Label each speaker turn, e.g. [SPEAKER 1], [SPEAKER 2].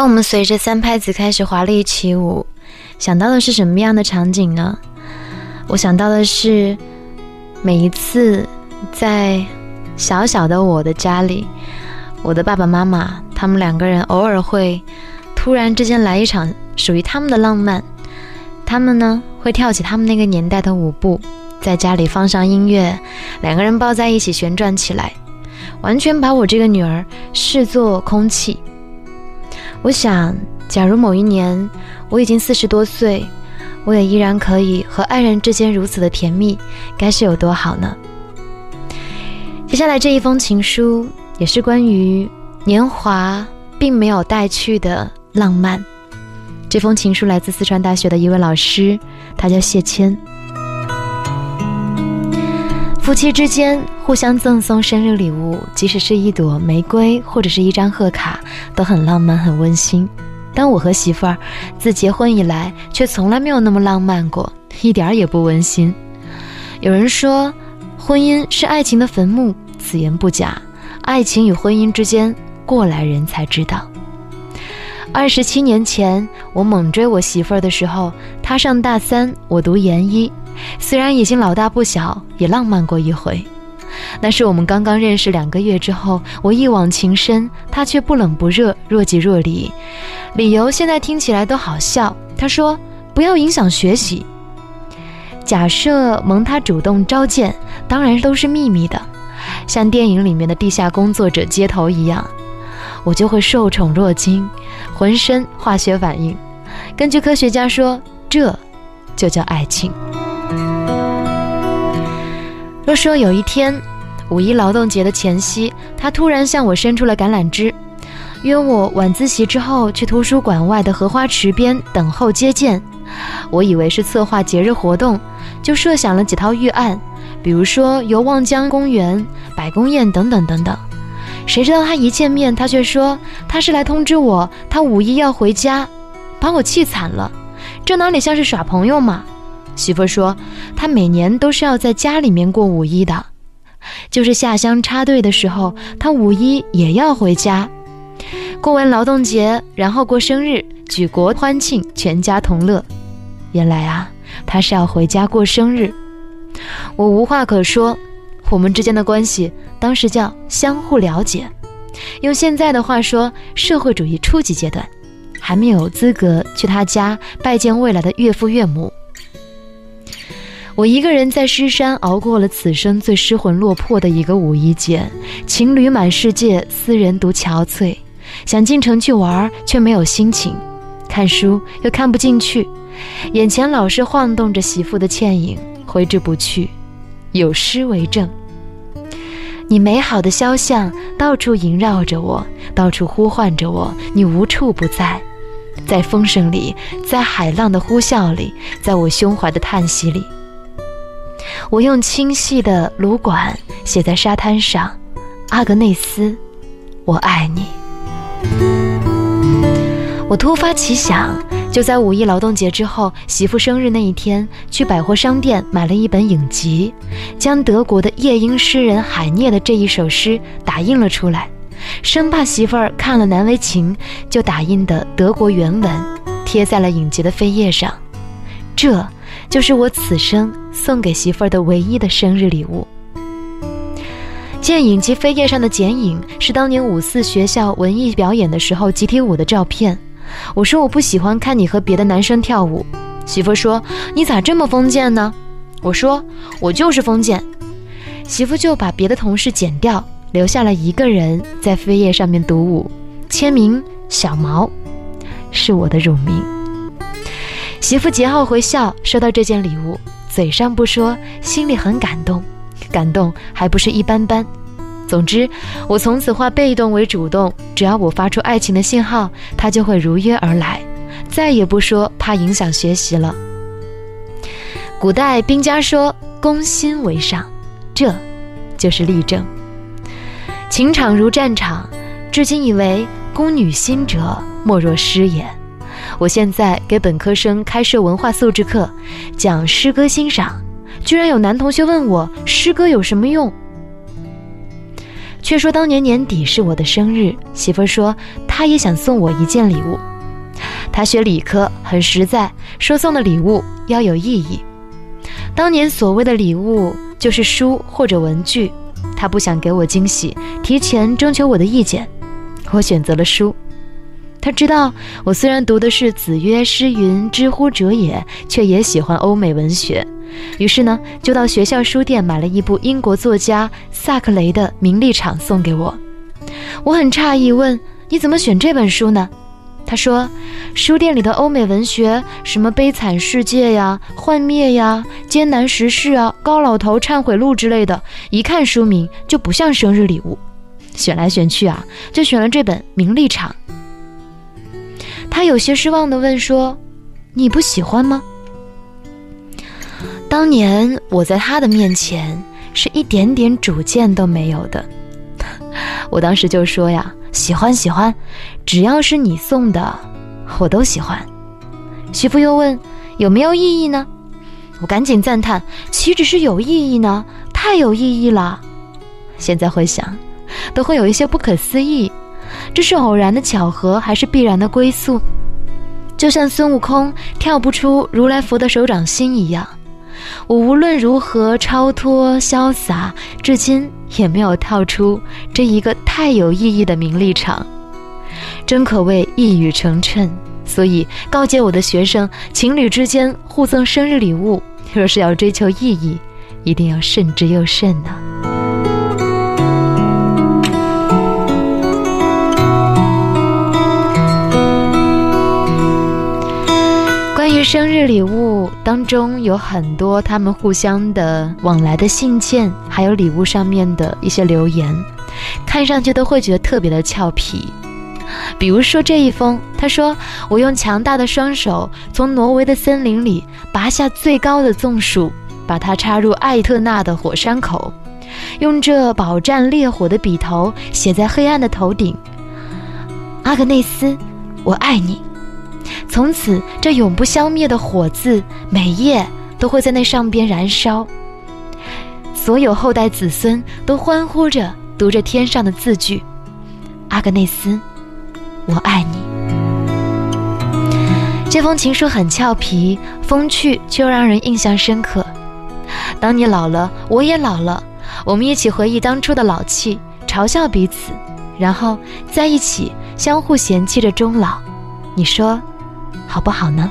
[SPEAKER 1] 当我们随着三拍子开始华丽起舞，想到的是什么样的场景呢？我想到的是，每一次在小小的我的家里，我的爸爸妈妈他们两个人偶尔会突然之间来一场属于他们的浪漫，他们呢会跳起他们那个年代的舞步，在家里放上音乐，两个人抱在一起旋转起来，完全把我这个女儿视作空气。我想，假如某一年我已经四十多岁。我也依然可以和爱人之间如此的甜蜜，该是有多好呢？接下来这一封情书也是关于年华并没有带去的浪漫。这封情书来自四川大学的一位老师，他叫谢谦。夫妻之间互相赠送生日礼物，即使是一朵玫瑰或者是一张贺卡，都很浪漫、很温馨。但我和媳妇儿自结婚以来，却从来没有那么浪漫过，一点儿也不温馨。有人说，婚姻是爱情的坟墓，此言不假。爱情与婚姻之间，过来人才知道。二十七年前，我猛追我媳妇儿的时候，她上大三，我读研一，虽然已经老大不小，也浪漫过一回。那是我们刚刚认识两个月之后，我一往情深，他却不冷不热，若即若离。理由现在听起来都好笑。他说不要影响学习。假设蒙他主动召见，当然都是秘密的，像电影里面的地下工作者接头一样，我就会受宠若惊，浑身化学反应。根据科学家说，这就叫爱情。若说有一天，五一劳动节的前夕，他突然向我伸出了橄榄枝，约我晚自习之后去图书馆外的荷花池边等候接见。我以为是策划节日活动，就设想了几套预案，比如说游望江公园、百宫宴等等等等。谁知道他一见面，他却说他是来通知我，他五一要回家，把我气惨了。这哪里像是耍朋友嘛？媳妇说，她每年都是要在家里面过五一的，就是下乡插队的时候，她五一也要回家，过完劳动节，然后过生日，举国欢庆，全家同乐。原来啊，她是要回家过生日。我无话可说，我们之间的关系当时叫相互了解，用现在的话说，社会主义初级阶段，还没有资格去他家拜见未来的岳父岳母。我一个人在狮山熬过了此生最失魂落魄的一个五一节，情侣满世界，私人独憔悴。想进城去玩，却没有心情；看书又看不进去，眼前老是晃动着媳妇的倩影，挥之不去。有诗为证：你美好的肖像到处萦绕着我，到处呼唤着我，你无处不在，在风声里，在海浪的呼啸里，在我胸怀的叹息里。我用清细的芦管写在沙滩上，阿格内斯，我爱你。我突发奇想，就在五一劳动节之后，媳妇生日那一天，去百货商店买了一本影集，将德国的夜莺诗人海涅的这一首诗打印了出来，生怕媳妇儿看了难为情，就打印的德国原文贴在了影集的扉页上。这。就是我此生送给媳妇儿的唯一的生日礼物。剑影及扉页上的剪影是当年五四学校文艺表演的时候集体舞的照片。我说我不喜欢看你和别的男生跳舞。媳妇说你咋这么封建呢？我说我就是封建。媳妇就把别的同事剪掉，留下了一个人在扉页上面独舞，签名小毛，是我的乳名。媳妇节后回校，收到这件礼物，嘴上不说，心里很感动，感动还不是一般般。总之，我从此化被动为主动，只要我发出爱情的信号，他就会如约而来，再也不说怕影响学习了。古代兵家说“攻心为上”，这就是例证。情场如战场，至今以为攻女心者，莫若诗也。我现在给本科生开设文化素质课，讲诗歌欣赏，居然有男同学问我诗歌有什么用？却说当年年底是我的生日，媳妇说她也想送我一件礼物。他学理科，很实在，说送的礼物要有意义。当年所谓的礼物就是书或者文具，他不想给我惊喜，提前征求我的意见，我选择了书。他知道我虽然读的是子曰诗云知乎者也，却也喜欢欧美文学，于是呢，就到学校书店买了一部英国作家萨克雷的《名利场》送给我。我很诧异，问你怎么选这本书呢？他说：“书店里的欧美文学，什么《悲惨世界》呀、《幻灭》呀、《艰难时事》啊、《高老头忏悔录》之类的，一看书名就不像生日礼物。选来选去啊，就选了这本《名利场》。”他有些失望地问说：“你不喜欢吗？”当年我在他的面前是一点点主见都没有的，我当时就说呀。喜欢喜欢，只要是你送的，我都喜欢。媳妇又问有没有意义呢？我赶紧赞叹，岂止是有意义呢，太有意义了。现在回想，都会有一些不可思议，这是偶然的巧合，还是必然的归宿？就像孙悟空跳不出如来佛的手掌心一样。我无论如何超脱潇洒，至今也没有跳出这一个太有意义的名利场，真可谓一语成谶。所以告诫我的学生，情侣之间互赠生日礼物，若是要追求意义，一定要慎之又慎呢生日礼物当中有很多他们互相的往来的信件，还有礼物上面的一些留言，看上去都会觉得特别的俏皮。比如说这一封，他说：“我用强大的双手从挪威的森林里拔下最高的棕树，把它插入艾特纳的火山口，用这饱蘸烈火的笔头写在黑暗的头顶。阿格内斯，我爱你。”从此，这永不消灭的火字，每夜都会在那上边燃烧。所有后代子孙都欢呼着读着天上的字句：“阿格内斯，我爱你。”这封情书很俏皮，风趣却又让人印象深刻。当你老了，我也老了，我们一起回忆当初的老气，嘲笑彼此，然后在一起相互嫌弃着终老。你说？好不好呢？